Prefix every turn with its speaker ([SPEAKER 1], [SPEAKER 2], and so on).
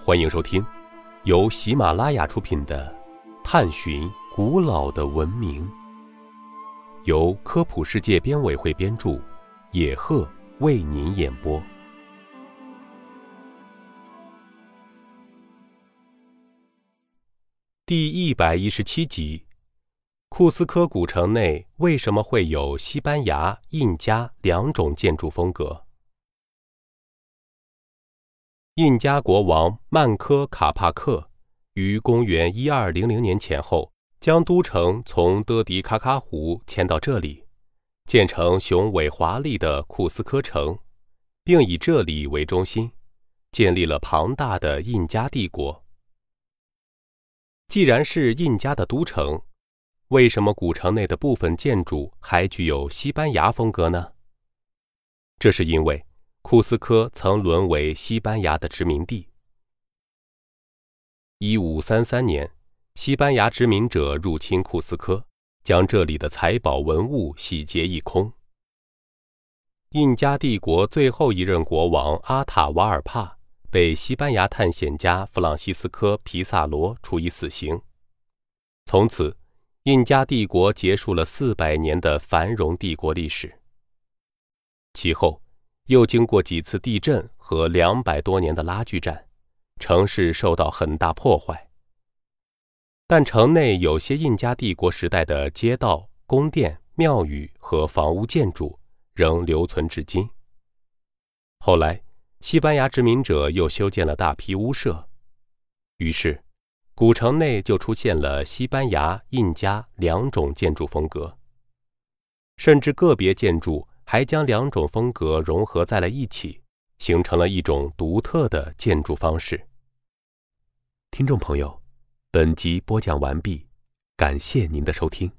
[SPEAKER 1] 欢迎收听由喜马拉雅出品的《探寻古老的文明》，由科普世界编委会编著，野鹤为您演播。第一百一十七集：库斯科古城内为什么会有西班牙、印加两种建筑风格？印加国王曼科卡帕克于公元一二零零年前后，将都城从德迪卡卡湖迁到这里，建成雄伟华丽的库斯科城，并以这里为中心，建立了庞大的印加帝国。既然是印加的都城，为什么古城内的部分建筑还具有西班牙风格呢？这是因为。库斯科曾沦为西班牙的殖民地。一五三三年，西班牙殖民者入侵库斯科，将这里的财宝文物洗劫一空。印加帝国最后一任国王阿塔瓦尔帕被西班牙探险家弗朗西斯科·皮萨罗处以死刑。从此，印加帝国结束了四百年的繁荣帝国历史。其后。又经过几次地震和两百多年的拉锯战，城市受到很大破坏。但城内有些印加帝国时代的街道、宫殿、庙宇和房屋建筑仍留存至今。后来，西班牙殖民者又修建了大批屋舍，于是，古城内就出现了西班牙、印加两种建筑风格，甚至个别建筑。还将两种风格融合在了一起，形成了一种独特的建筑方式。听众朋友，本集播讲完毕，感谢您的收听。